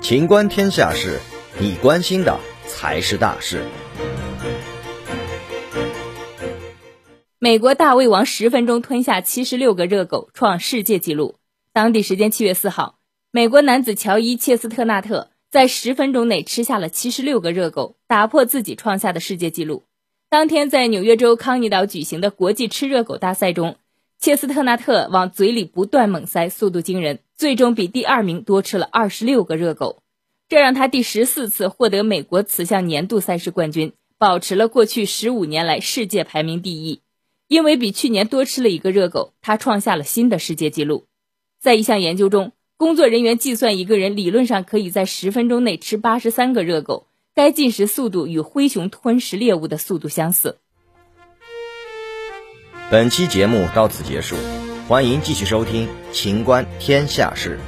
情观天下事，你关心的才是大事。美国大胃王十分钟吞下七十六个热狗，创世界纪录。当地时间七月四号，美国男子乔伊·切斯特纳特在十分钟内吃下了七十六个热狗，打破自己创下的世界纪录。当天在纽约州康尼岛举行的国际吃热狗大赛中，切斯特纳特往嘴里不断猛塞，速度惊人，最终比第二名多吃了二十六个热狗，这让他第十四次获得美国此项年度赛事冠军，保持了过去十五年来世界排名第一。因为比去年多吃了一个热狗，他创下了新的世界纪录。在一项研究中，工作人员计算一个人理论上可以在十分钟内吃八十三个热狗，该进食速度与灰熊吞食猎物的速度相似。本期节目到此结束，欢迎继续收听《秦观天下事》。